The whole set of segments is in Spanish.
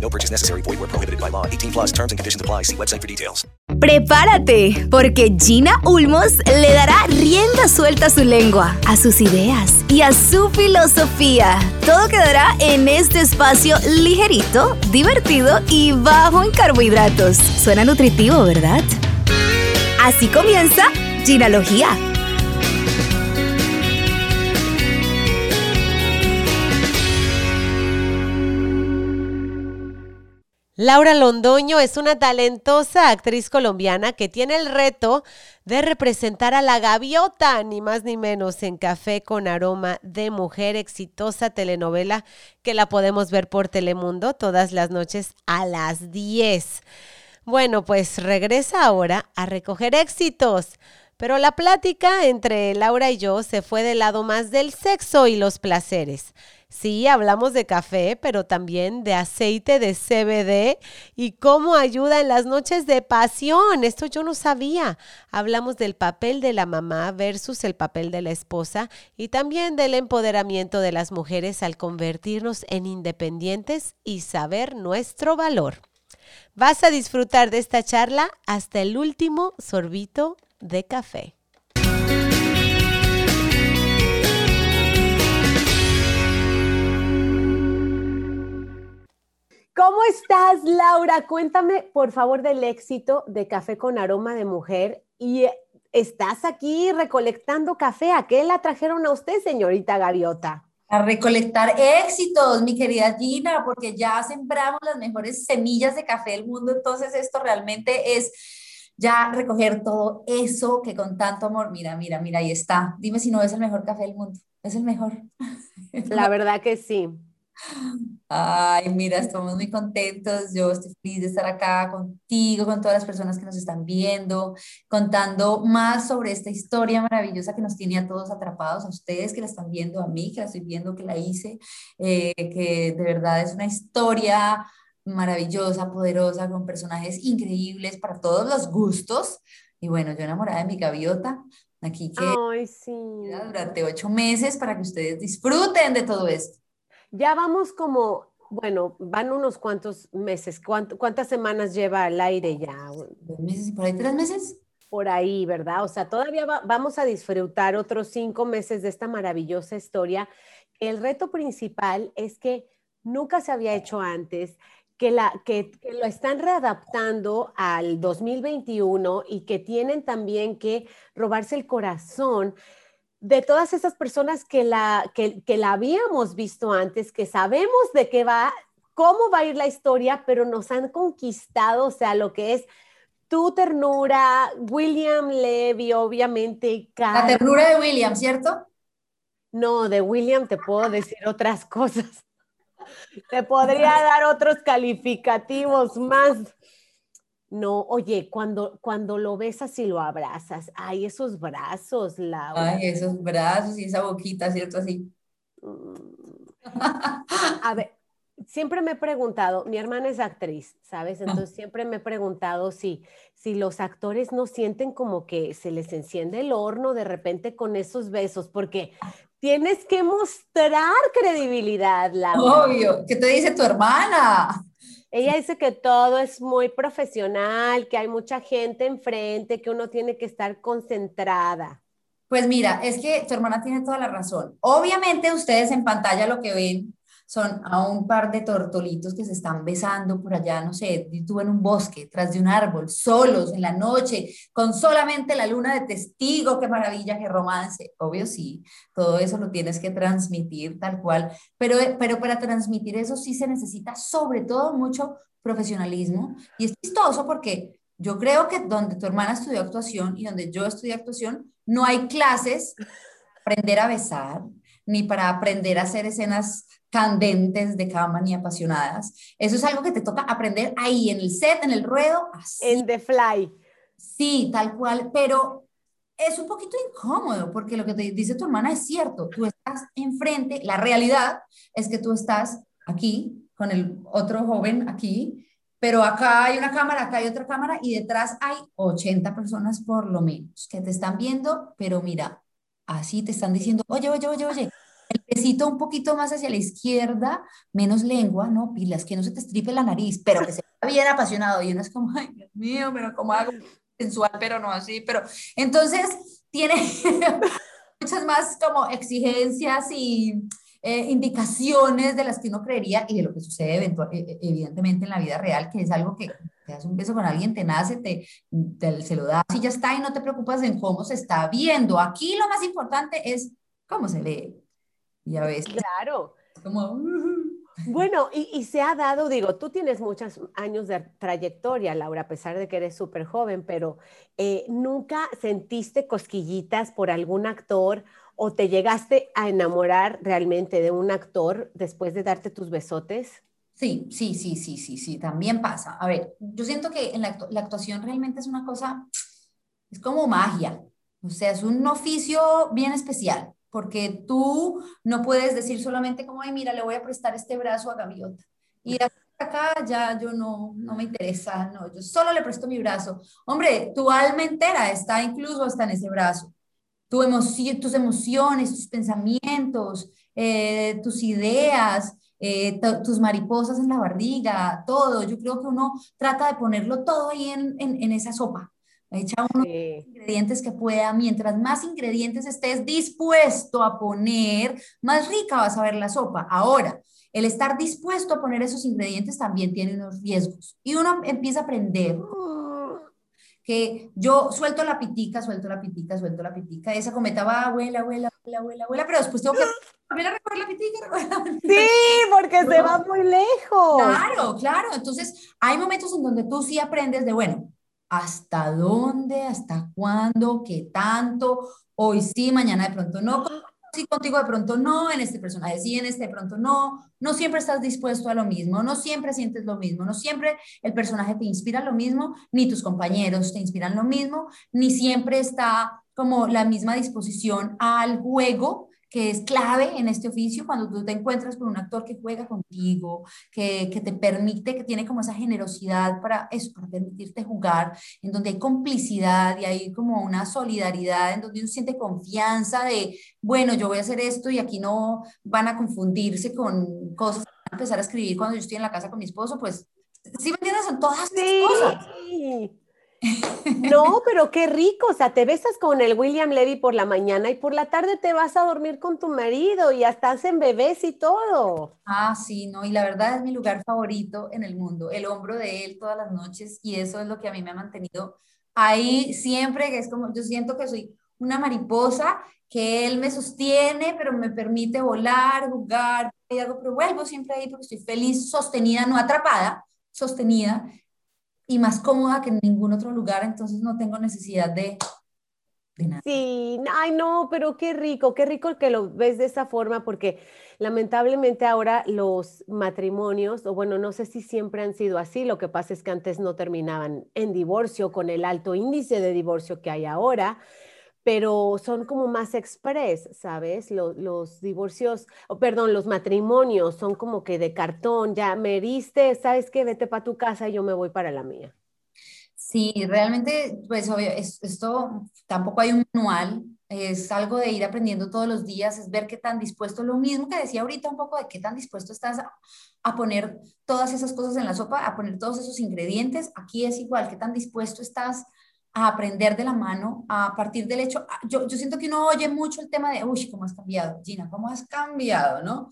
No purchase necessary. Void where prohibited by law. 18 plus terms and conditions apply. See website for details. Prepárate, porque Gina Ulmos le dará rienda suelta a su lengua, a sus ideas y a su filosofía. Todo quedará en este espacio ligerito, divertido y bajo en carbohidratos. Suena nutritivo, ¿verdad? Así comienza Ginalogía. Laura Londoño es una talentosa actriz colombiana que tiene el reto de representar a la gaviota, ni más ni menos, en Café con Aroma de Mujer, exitosa telenovela que la podemos ver por Telemundo todas las noches a las 10. Bueno, pues regresa ahora a recoger éxitos. Pero la plática entre Laura y yo se fue del lado más del sexo y los placeres. Sí, hablamos de café, pero también de aceite de CBD y cómo ayuda en las noches de pasión. Esto yo no sabía. Hablamos del papel de la mamá versus el papel de la esposa y también del empoderamiento de las mujeres al convertirnos en independientes y saber nuestro valor. Vas a disfrutar de esta charla hasta el último sorbito de café. ¿Cómo estás, Laura? Cuéntame, por favor, del éxito de Café con Aroma de Mujer. Y eh, estás aquí recolectando café. ¿A qué la trajeron a usted, señorita Gaviota? A recolectar éxitos, mi querida Gina, porque ya sembramos las mejores semillas de café del mundo. Entonces, esto realmente es ya recoger todo eso que con tanto amor, mira, mira, mira, ahí está. Dime si no es el mejor café del mundo. Es el mejor. La verdad que sí. Ay, mira, estamos muy contentos. Yo estoy feliz de estar acá contigo, con todas las personas que nos están viendo, contando más sobre esta historia maravillosa que nos tiene a todos atrapados, a ustedes que la están viendo, a mí que la estoy viendo, que la hice, eh, que de verdad es una historia maravillosa, poderosa, con personajes increíbles para todos los gustos. Y bueno, yo enamorada de mi gaviota, aquí que Ay, sí. durante ocho meses para que ustedes disfruten de todo esto. Ya vamos como, bueno, van unos cuantos meses. ¿Cuántas semanas lleva al aire ya? ¿Dos meses y por ahí tres meses? Por ahí, ¿verdad? O sea, todavía vamos a disfrutar otros cinco meses de esta maravillosa historia. El reto principal es que nunca se había hecho antes que, la, que, lo están readaptando al 2021 y que tienen también que robarse el corazón de todas esas personas que la, que, que la habíamos visto antes, que sabemos de qué va, cómo va a ir la historia, pero nos han conquistado, o sea, lo que es tu ternura, William Levy, obviamente. La ternura de William, ¿cierto? No, de William te puedo decir otras cosas. Te podría dar otros calificativos más. No, oye, cuando, cuando lo besas y lo abrazas, ay, esos brazos, Laura. Ay, esos brazos y esa boquita, ¿cierto? Así. Mm. A ver, siempre me he preguntado, mi hermana es actriz, ¿sabes? Entonces siempre me he preguntado si, si los actores no sienten como que se les enciende el horno de repente con esos besos, porque tienes que mostrar credibilidad, Laura. Obvio, ¿qué te dice tu hermana? Ella dice que todo es muy profesional, que hay mucha gente enfrente, que uno tiene que estar concentrada. Pues mira, es que tu hermana tiene toda la razón. Obviamente ustedes en pantalla lo que ven son a un par de tortolitos que se están besando por allá, no sé, tú en un bosque, tras de un árbol, solos, en la noche, con solamente la luna de testigo, qué maravilla, qué romance. Obvio sí, todo eso lo tienes que transmitir tal cual, pero, pero para transmitir eso sí se necesita sobre todo mucho profesionalismo y es chistoso porque yo creo que donde tu hermana estudió actuación y donde yo estudié actuación, no hay clases aprender a besar, ni para aprender a hacer escenas candentes de cama ni apasionadas. Eso es algo que te toca aprender ahí, en el set, en el ruedo. Así. En the fly. Sí, tal cual, pero es un poquito incómodo porque lo que te dice tu hermana es cierto. Tú estás enfrente, la realidad es que tú estás aquí con el otro joven aquí, pero acá hay una cámara, acá hay otra cámara y detrás hay 80 personas por lo menos que te están viendo, pero mira, así te están diciendo, oye, oye, oye, oye, el besito un poquito más hacia la izquierda, menos lengua, ¿no? Pilas, que no se te estripe la nariz, pero que se vea bien apasionado. Y uno es como, ay, Dios mío, pero ¿cómo hago? Sensual, pero no así, pero entonces tiene muchas más como exigencias y eh, indicaciones de las que uno creería y de lo que sucede e, e, evidentemente en la vida real, que es algo que te das un beso con alguien, te nace, te, te, se lo das y ya está y no te preocupas en cómo se está viendo. Aquí lo más importante es cómo se lee. Y a veces... Claro. Como... Bueno, y, y, se ha dado, digo, tú tienes muchos años de trayectoria, Laura, a pesar de que eres súper joven, pero eh, ¿nunca sentiste cosquillitas por algún actor o te llegaste a enamorar realmente de un actor después de darte tus besotes? Sí, sí, sí, sí, sí, sí, también pasa. A ver, yo siento que en la, la actuación realmente es una cosa, es como magia, o sea, es un oficio bien especial porque tú no puedes decir solamente como, ay, mira, le voy a prestar este brazo a Gaviota. Y acá ya yo no, no me interesa, no, yo solo le presto mi brazo. Hombre, tu alma entera está incluso hasta en ese brazo. Tu emoción, tus emociones, tus pensamientos, eh, tus ideas, eh, tus mariposas en la barriga, todo. Yo creo que uno trata de ponerlo todo ahí en, en, en esa sopa. Echa unos ingredientes que pueda. Mientras más ingredientes estés dispuesto a poner, más rica vas a ver la sopa. Ahora, el estar dispuesto a poner esos ingredientes también tiene unos riesgos. Y uno empieza a aprender que yo suelto la pitica, suelto la pitica, suelto la pitica. Esa cometa va, abuela, abuela, abuela, abuela, abuela, pero después tengo que volver a recoger la pitica. Sí, porque se va muy lejos. Claro, claro. Entonces, hay momentos en donde tú sí aprendes de, bueno, hasta dónde, hasta cuándo, qué tanto, hoy sí, mañana de pronto no, sí contigo de pronto no, en este personaje sí, en este de pronto no, no siempre estás dispuesto a lo mismo, no siempre sientes lo mismo, no siempre el personaje te inspira lo mismo, ni tus compañeros te inspiran lo mismo, ni siempre está como la misma disposición al juego que es clave en este oficio cuando tú te encuentras con un actor que juega contigo, que, que, te permite, que tiene como esa generosidad para eso, para permitirte jugar, en donde hay complicidad y hay como una solidaridad, en donde uno siente confianza de, bueno, yo voy a hacer esto y aquí no van a confundirse con cosas, van a empezar a escribir cuando yo estoy en la casa con mi esposo, pues, ¿sí me entiendes? Son todas sí. cosas. No, pero qué rico, o sea, te besas con el William Levy por la mañana y por la tarde te vas a dormir con tu marido y hasta hacen bebés y todo. Ah, sí, no, y la verdad es mi lugar favorito en el mundo, el hombro de él todas las noches y eso es lo que a mí me ha mantenido ahí siempre, que es como, yo siento que soy una mariposa, que él me sostiene, pero me permite volar, jugar, y algo, pero vuelvo siempre ahí porque estoy feliz, sostenida, no atrapada, sostenida y más cómoda que en ningún otro lugar, entonces no tengo necesidad de, nada. Sí, ay no, pero qué rico, qué rico que lo ves de esa forma, porque lamentablemente ahora los matrimonios, o bueno, no sé si siempre han sido así, lo que pasa es que antes no terminaban en divorcio con el alto índice de divorcio que hay ahora pero son como más express, ¿sabes? Los, divorcios, o perdón, los matrimonios son como que de cartón, ya me heriste, ¿sabes qué? Vete para tu casa y yo me voy para la mía. Sí, realmente, pues obvio, es, esto tampoco hay un manual, es algo de ir aprendiendo todos los días, es ver qué tan dispuesto, lo mismo que decía ahorita un poco de qué tan dispuesto estás a, a, poner todas esas cosas en la sopa, a poner todos esos ingredientes, aquí es igual, qué tan dispuesto estás a aprender de la mano a partir del hecho, yo, yo siento que uno oye mucho el tema de, uy, ¿cómo has cambiado? Gina, ¿cómo has cambiado? ¿No?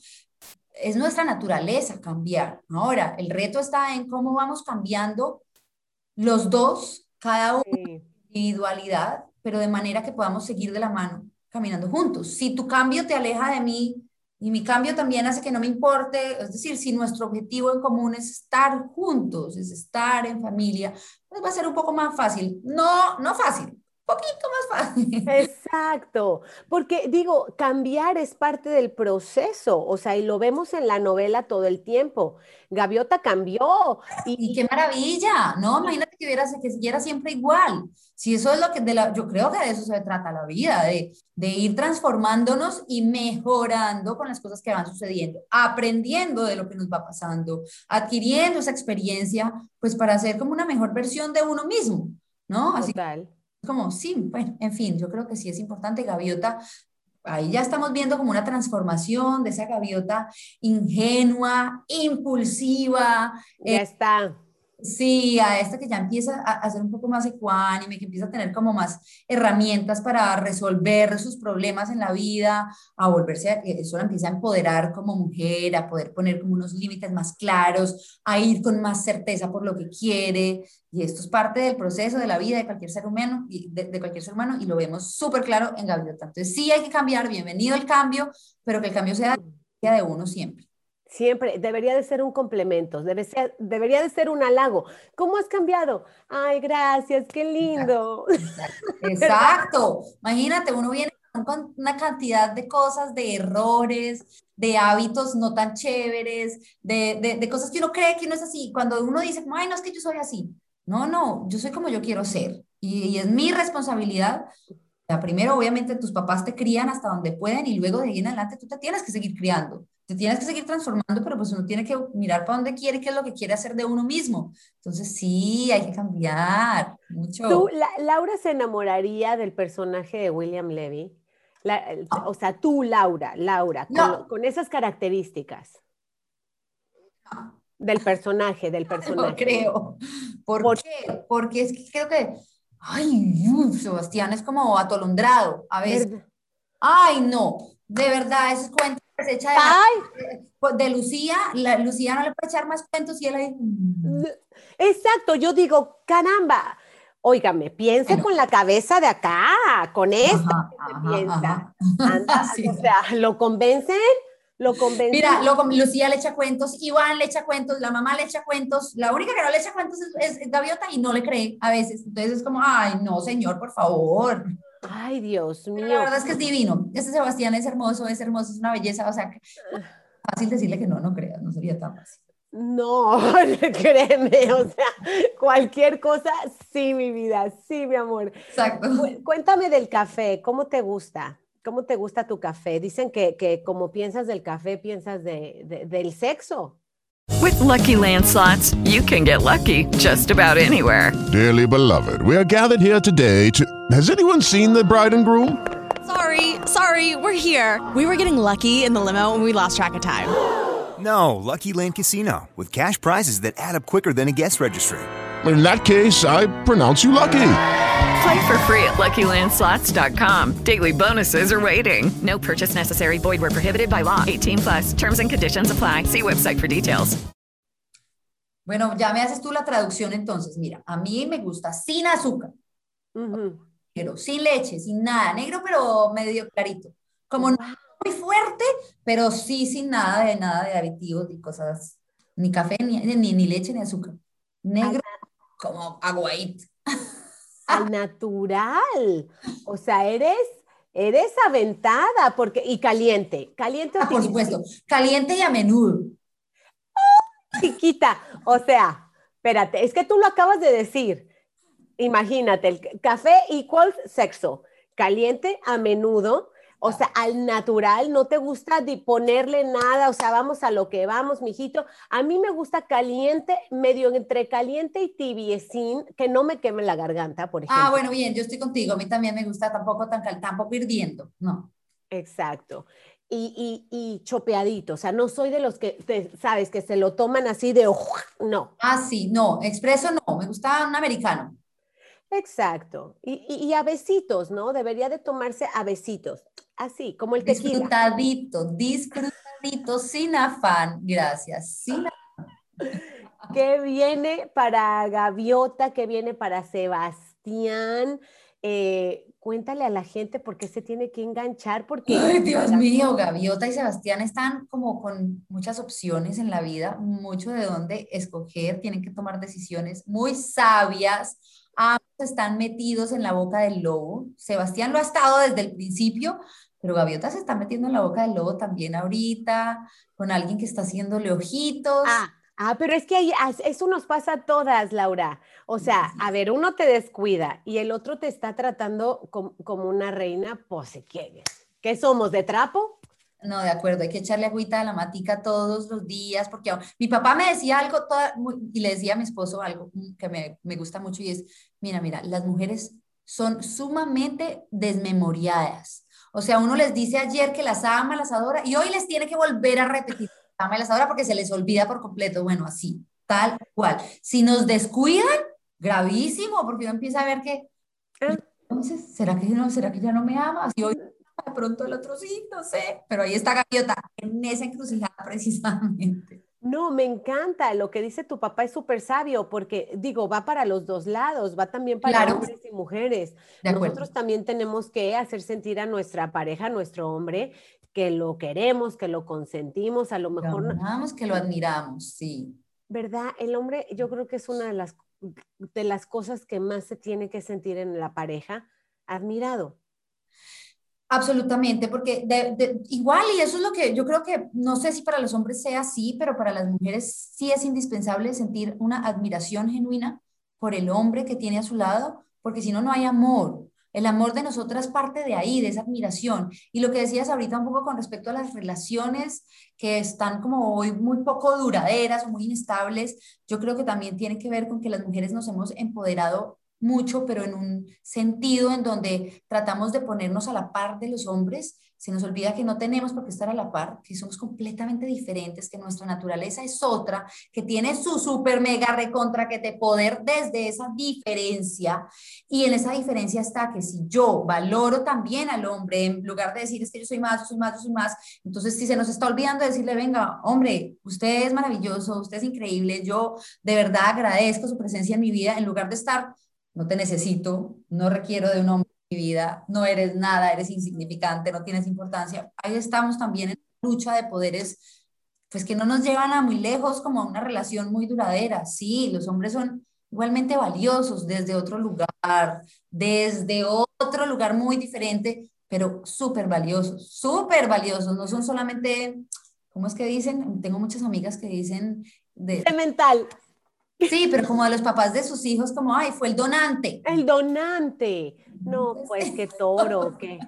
Es nuestra naturaleza cambiar. Ahora, el reto está en cómo vamos cambiando los dos, cada uno sí. individualidad, pero de manera que podamos seguir de la mano caminando juntos. Si tu cambio te aleja de mí, y mi cambio también hace que no me importe, es decir, si nuestro objetivo en común es estar juntos, es estar en familia, pues va a ser un poco más fácil. No, no fácil, poquito más fácil. Exacto, porque digo, cambiar es parte del proceso, o sea, y lo vemos en la novela todo el tiempo. Gaviota cambió. Y, qué maravilla, ¿no? Imagínate que, hubiera, que siguiera siempre igual. Si eso es lo que, de la, yo creo que de eso se trata la vida, de, de ir transformándonos y mejorando con las cosas que van sucediendo, aprendiendo de lo que nos va pasando, adquiriendo esa experiencia, pues para ser como una mejor versión de uno mismo, ¿no? Así Total. Como, sí, bueno, en fin, yo creo que sí es importante, Gaviota. Ahí ya estamos viendo como una transformación de esa gaviota ingenua, impulsiva. Ya eh, está Sí, a esta que ya empieza a, ser un poco más ecuánime, que empieza a tener como más herramientas para resolver sus problemas en la vida, a volverse, a, eh, eso la empieza a empoderar como mujer, a poder poner como unos límites más claros, a ir con más certeza por lo que quiere. Y esto es parte del proceso de la vida de cualquier ser humano, de, de cualquier ser humano, y lo vemos súper claro en Gaviota. Entonces sí hay que cambiar, bienvenido el cambio, pero que el cambio sea de uno siempre. Siempre debería de ser un complemento, debe ser, debería de ser un halago. ¿Cómo has cambiado? Ay, gracias, qué lindo. Exacto. Imagínate, uno viene con una cantidad de cosas, de errores, de hábitos no tan chéveres, de, de, cosas que uno cree que uno es así. Cuando uno dice, ay, no es que yo soy así. No, no, yo soy como yo quiero ser. Y, y es mi responsabilidad primero, obviamente, tus papás te crían hasta donde pueden y luego de ahí en adelante tú te tienes que seguir criando te tienes que seguir transformando, pero pues uno tiene que mirar para dónde quiere, qué es lo que quiere hacer de uno mismo. Entonces sí, hay que cambiar mucho. ¿Tú, Laura se enamoraría del personaje de William Levy? o sea, tú, Laura, Laura, con, esas características. Del personaje, del personaje. No creo. ¿Por, qué? Porque es que creo que, ay, Sebastián es como atolondrado a veces. Ay, no, de verdad, esos cuentos de, de, Lucía, la, Lucía no le puede echar más cuentos y él ahí. Mm". Exacto, yo digo, caramba, óigame, piense con la cabeza de acá, con piensa. O sea, lo convencen, lo convencen. Mira, lo, Lucía le echa cuentos, Iván le echa cuentos, la mamá le echa cuentos, la única que no le echa cuentos es, es Gaviota y no le cree a veces. Entonces es como, ay, no, señor, por favor. Ay, Dios mío. La verdad es que es divino. Este Sebastián es hermoso, es hermoso, es una belleza. O sea, fácil decirle que no, no creas, no sería tan fácil. No, créeme, o sea, cualquier cosa, sí, mi vida, sí, mi amor. Exacto. Cuéntame del café, ¿cómo te gusta? ¿Cómo te gusta tu café? Dicen que, que como piensas del café, piensas de, de, del sexo. With lucky landslots, you can get lucky just about anywhere. Dearly beloved, we are gathered here today to. Has anyone seen the bride and groom? Sorry, sorry, we're here. We were getting lucky in the limo and we lost track of time. No, Lucky Land Casino, with cash prizes that add up quicker than a guest registry. In that case, I pronounce you lucky. Play for free at LuckyLandSlots.com. Daily bonuses are waiting. No purchase necessary. Void were prohibited by law. 18 plus. Terms and conditions apply. See website for details. Bueno, ya me haces tú la traducción entonces. Mira, a mí me gusta sin azúcar. Pero sin leche, sin nada. Negro, pero medio clarito. Como no muy fuerte, pero sí sin nada de nada de aditivos ni cosas, ni café, ni, ni, ni leche, ni azúcar. Negro, como aguaite. Al natural. O sea, eres, eres aventada porque, y caliente. Caliente. Ah, por supuesto. Caliente y a menudo. chiquita. O sea, espérate, es que tú lo acabas de decir. Imagínate, el café igual sexo. Caliente a menudo o sea, al natural, no te gusta ponerle nada, o sea, vamos a lo que vamos, mijito. A mí me gusta caliente, medio entre caliente y tibiecín, que no me queme la garganta, por ah, ejemplo. Ah, bueno, bien, yo estoy contigo. A mí también me gusta tampoco tan tampoco hirviendo, no. Exacto. Y, y, y, chopeadito, o sea, no soy de los que, sabes, que se lo toman así de, no. Ah, sí, no, expreso no, me gusta un americano. Exacto. Y, y, a besitos, ¿no? Debería de tomarse a besitos. Así, como el tequila. Disfrutadito, disfrutadito, sin afán. Gracias, sin afán. ¿Qué viene para Gaviota? ¿Qué viene para Sebastián? Eh, cuéntale a la gente por qué se tiene que enganchar. Porque Ay, Dios mío, Gaviota y Sebastián están como con muchas opciones en la vida, mucho de dónde escoger, tienen que tomar decisiones muy sabias ambos están metidos en la boca del lobo. Sebastián lo ha estado desde el principio, pero Gaviota se está metiendo en la boca del lobo también ahorita, con alguien que está haciéndole ojitos. Ah, ah pero es que eso nos pasa a todas, Laura. O sea, a ver, uno te descuida y el otro te está tratando como, una reina, pues, ¿qué, ¿qué somos, de trapo? No, de acuerdo, hay que echarle agüita a la matica todos los días, porque mi papá me decía algo y le decía a mi esposo algo que me, me gusta mucho y es, mira, mira, las mujeres son sumamente desmemoriadas. O sea, uno les dice ayer que las ama, las adora, y hoy les tiene que volver a repetir, ama y las adora porque se les olvida por completo. Bueno, así, tal cual. Si nos descuidan, gravísimo, porque uno empieza a ver que, ah. entonces, ¿será que, no, ¿será que ya no me ama? Si hoy de pronto el otro sí, no sé, pero ahí está Gaviota, en esa encrucijada precisamente. No, me encanta. Lo que dice tu papá es súper sabio porque, digo, va para los dos lados, va también para hombres y mujeres. Nosotros también tenemos que hacer sentir a nuestra pareja, a nuestro hombre, que lo queremos, que lo consentimos, a lo mejor. Lo amamos, que lo admiramos, sí. ¿Verdad? El hombre, yo creo que es una de las, de las cosas que más se tiene que sentir en la pareja, admirado. Absolutamente, porque igual, y eso es lo que yo creo que, no sé si para los hombres sea así, pero para las mujeres sí es indispensable sentir una admiración genuina por el hombre que tiene a su lado, porque si no, no hay amor. El amor de nosotras parte de ahí, de esa admiración. Y lo que decías ahorita un poco con respecto a las relaciones que están como hoy muy poco duraderas o muy inestables, yo creo que también tiene que ver con que las mujeres nos hemos empoderado mucho, pero en un sentido en donde tratamos de ponernos a la par de los hombres, se nos olvida que no tenemos por qué estar a la par, que somos completamente diferentes, que nuestra naturaleza es otra, que tiene su super mega recontra que te poder desde esa diferencia. Y en esa diferencia está que si yo valoro también al hombre, en lugar de decir es que yo soy más, yo soy más, yo soy más, entonces si se nos está olvidando decirle, venga, hombre, usted es maravilloso, usted es increíble, yo de verdad agradezco su presencia en mi vida, en lugar de estar no te necesito, no requiero de un hombre en mi vida, no eres nada, eres insignificante, no tienes importancia. Ahí estamos también en lucha de poderes, pues que no nos llevan a muy lejos como a una relación muy duradera. Sí, los hombres son igualmente valiosos desde otro lugar, desde otro lugar muy diferente, pero súper valiosos, súper valiosos, no son solamente, ¿cómo es que dicen? Tengo muchas amigas que dicen... De, mental. Sí, pero como de los papás de sus hijos, como, ay, fue el donante. El donante. No, pues qué toro, qué.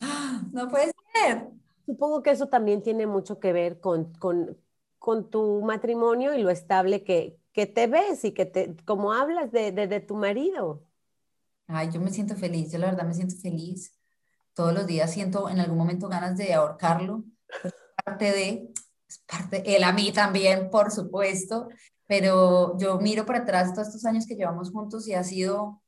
No puede ser. Supongo que eso también tiene mucho que ver con, con, tu matrimonio y lo estable que, que, te ves y que te, como hablas de, de, tu marido. Ay, yo me siento feliz, yo la verdad me siento feliz. Todos los días siento en algún momento ganas de ahorcarlo. Parte de, es parte, él a mí también, por supuesto pero yo miro para atrás todos estos años que llevamos juntos y ha sido,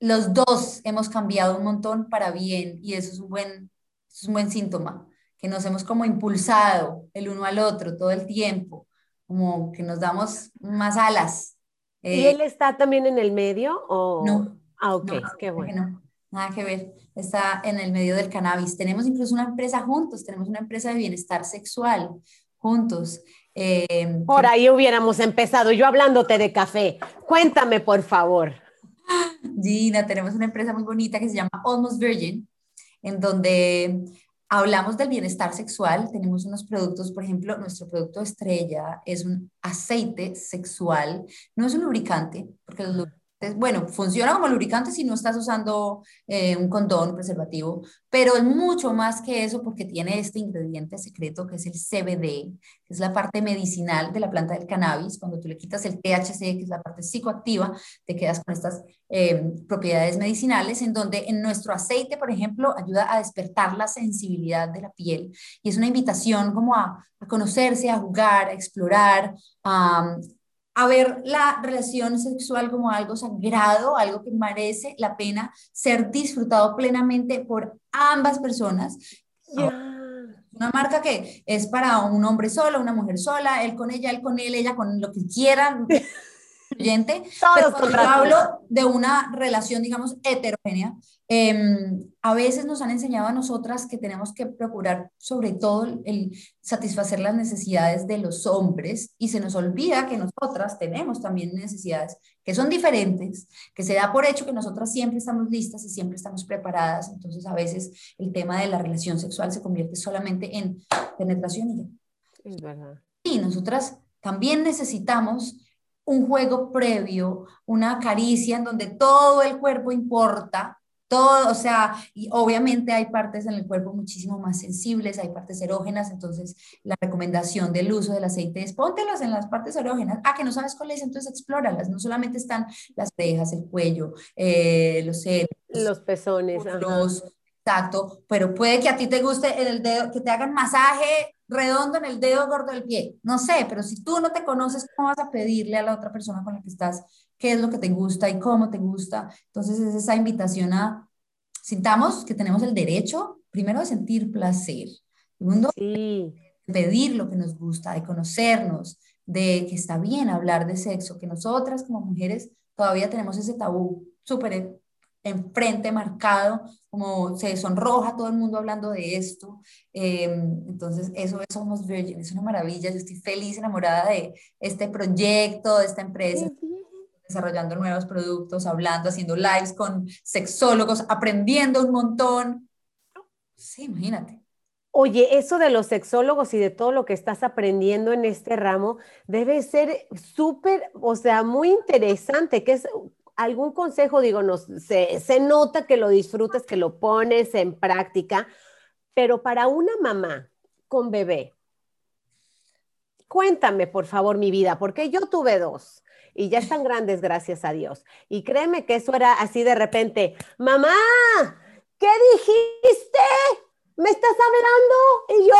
los dos hemos cambiado un montón para bien y eso es un buen, es un buen síntoma, que nos hemos como impulsado el uno al otro todo el tiempo, como que nos damos más alas. ¿Y él está también en el medio o...? No. Ah, ok, qué bueno. nada que ver, está en el medio del cannabis. Tenemos incluso una empresa juntos, tenemos una empresa de bienestar sexual juntos. Eh, por ahí hubiéramos empezado, yo hablándote de café. Cuéntame, por favor. Gina, tenemos una empresa muy bonita que se llama Almost Virgin, en donde hablamos del bienestar sexual. Tenemos unos productos, por ejemplo, nuestro producto estrella es un aceite sexual, no es un lubricante, porque los bueno, funciona como lubricante si no estás usando eh, un condón, preservativo, pero es mucho más que eso porque tiene este ingrediente secreto que es el CBD, que es la parte medicinal de la planta del cannabis. Cuando tú le quitas el THC, que es la parte psicoactiva, te quedas con estas eh, propiedades medicinales en donde en nuestro aceite, por ejemplo, ayuda a despertar la sensibilidad de la piel y es una invitación como a, conocerse, a jugar, a explorar, a a ver la relación sexual como algo sagrado, algo que merece la pena ser disfrutado plenamente por ambas personas. Una marca que es para un hombre solo, una mujer sola, él con ella, él con él, ella con lo que quieran. excluyente, pero cuando hablo de una relación, digamos, heterogénea, em, a veces nos han enseñado a nosotras que tenemos que procurar sobre todo el, el satisfacer las necesidades de los hombres y se nos olvida que nosotras tenemos también necesidades que son diferentes, que se da por hecho que nosotras siempre estamos listas y siempre estamos preparadas, entonces a veces el tema de la relación sexual se convierte solamente en penetración y ya. Es verdad. Y nosotras también necesitamos un juego previo, una caricia en donde todo el cuerpo importa, todo, o sea, y obviamente hay partes en el cuerpo muchísimo más sensibles, hay partes erógenas, entonces la recomendación del uso del aceite es póntelas en las partes erógenas. Ah, que no sabes cuál es, entonces explóralas. No solamente están las orejas, el cuello, eh, los senos, Los pezones. los, exacto, pero puede que a ti te guste el dedo, que te hagan masaje redondo en el dedo gordo del pie. No sé, pero si tú no te conoces, ¿cómo vas a pedirle a la otra persona con la que estás qué es lo que te gusta y cómo te gusta? Entonces es esa invitación a sintamos que tenemos el derecho, primero, de sentir placer, segundo, Sí. de pedir lo que nos gusta, de conocernos, de que está bien hablar de sexo, que nosotras como mujeres todavía tenemos ese tabú súper enfrente, marcado, como se sonroja todo el mundo hablando de esto. Eh, entonces, eso es Somos Virgin, es una maravilla. Yo estoy feliz, enamorada de este proyecto, de esta empresa, desarrollando nuevos productos, hablando, haciendo lives con sexólogos, aprendiendo un montón. Sí, imagínate. Oye, eso de los sexólogos y de todo lo que estás aprendiendo en este ramo debe ser súper, o sea, muy interesante, que es algún consejo, digo, se, se nota que lo disfrutas, que lo pones en práctica, pero para una mamá con bebé, cuéntame, por favor, mi vida, porque yo tuve dos y ya están grandes, gracias a Dios. Y créeme que eso era así de repente, mamá, ¿qué dijiste? ¿Me estás hablando? Y yo,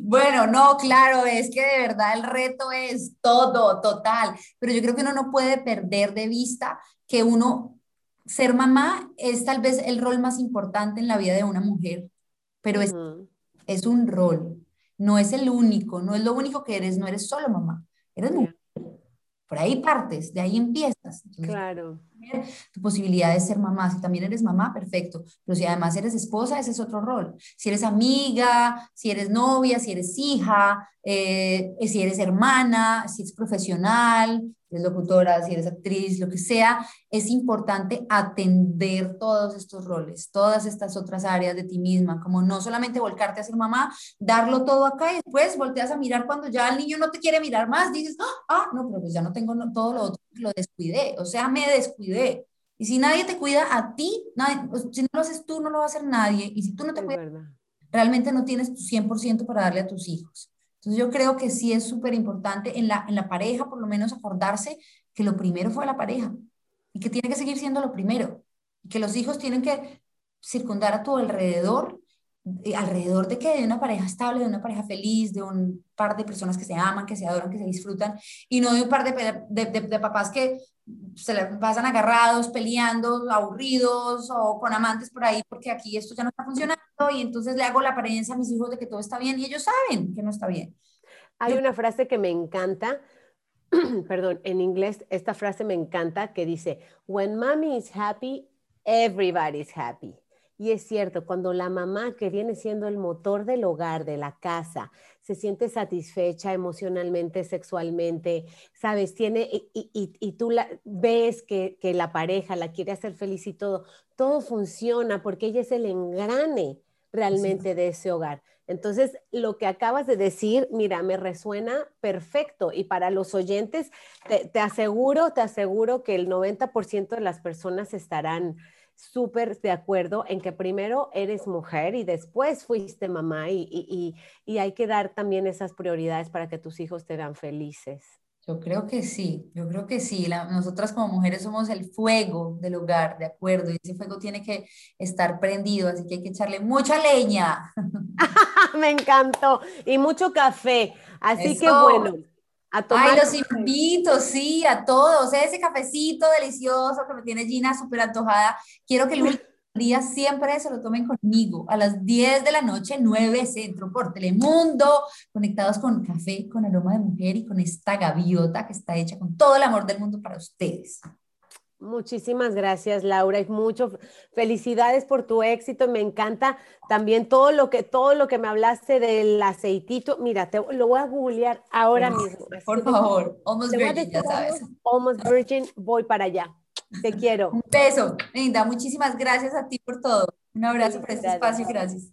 Bueno, no, claro, es que de verdad el reto es todo, total, pero yo creo que uno no puede perder de vista que uno, ser mamá es tal vez el rol más importante en la vida de una mujer, pero es, es un rol, no es el único, no es lo único que eres, no eres solo mamá, eres mujer. Por ahí partes, de ahí empiezas. Entonces, claro. tu posibilidad de ser mamá. Si también eres mamá, perfecto. Pero si además eres esposa, ese es otro rol. Si eres amiga, si eres novia, si eres hija, eh, si eres hermana, si eres profesional, si eres locutora, si eres actriz, lo que sea, es importante atender todos estos roles, todas estas otras áreas de ti misma, como no solamente volcarte a ser mamá, darlo todo acá y después volteas a mirar cuando ya el niño no te quiere mirar más, dices, ah, no, pero pues ya no tengo todo lo otro, lo descuidé, o sea, me descuidé. Y si nadie te cuida a ti, nadie, si no lo haces tú, no lo va a hacer nadie. Y si tú no te Es cuidas, verdad. realmente no tienes tu 100% para darle a tus hijos. Entonces yo creo que sí es súper importante en la, en la pareja, por lo menos acordarse que lo primero fue la pareja y que tiene que seguir siendo lo primero. Y que los hijos tienen que circundar a tu alrededor, alrededor de que de una pareja estable, de una pareja feliz, de un par de personas que se aman, que se adoran, que se disfrutan, y no de un par de, de, de- de papás que se le pasan agarrados, peleando, aburridos o con amantes por ahí, porque aquí esto ya no está funcionando y entonces le hago la apariencia a mis hijos de que todo está bien y ellos saben que no está bien. Hay una frase que me encanta, perdón, en inglés esta frase me encanta que dice, When mommy is happy, everybody's happy. Y es cierto, cuando la mamá, que viene siendo el motor del hogar, de la casa, se siente satisfecha emocionalmente, sexualmente, sabes, tiene, y, y- y- tú la, ves que, que la pareja la quiere hacer feliz y todo, todo funciona porque ella es el engrane realmente de ese hogar. Entonces, lo que acabas de decir, mira, me resuena perfecto. Y para los oyentes, te, te aseguro, te aseguro que el 90% de las personas estarán súper de acuerdo en que primero eres mujer y después fuiste mamá y, y- y- y hay que dar también esas prioridades para que tus hijos te vean felices. Yo creo que sí, yo creo que sí. La- nosotras como mujeres somos el fuego del hogar, ¿de acuerdo? Y ese fuego tiene que estar prendido, así que hay que echarle mucha leña. Me encantó. Y mucho café. Así que bueno, a tomar. Ay, los invito, sí, a todos. Ese cafecito delicioso que me tiene Gina súper antojada. Quiero que el último día siempre se lo tomen conmigo a las 10 de la noche, 9 Centro por Telemundo, conectados con café, con aroma de mujer y con esta gaviota que está hecha con todo el amor del mundo para ustedes. Muchísimas gracias, Laura, y mucho felicidades por tu éxito. Me encanta también todo lo que todo lo que me hablaste del aceitito. Mira, te lo voy a googlear ahora mismo. Por favor, Almost Virgin, ya sabes. Almost Virgin, voy para allá. Te quiero. Un beso, linda. Muchísimas gracias a ti por todo. Un abrazo por este espacio. Gracias.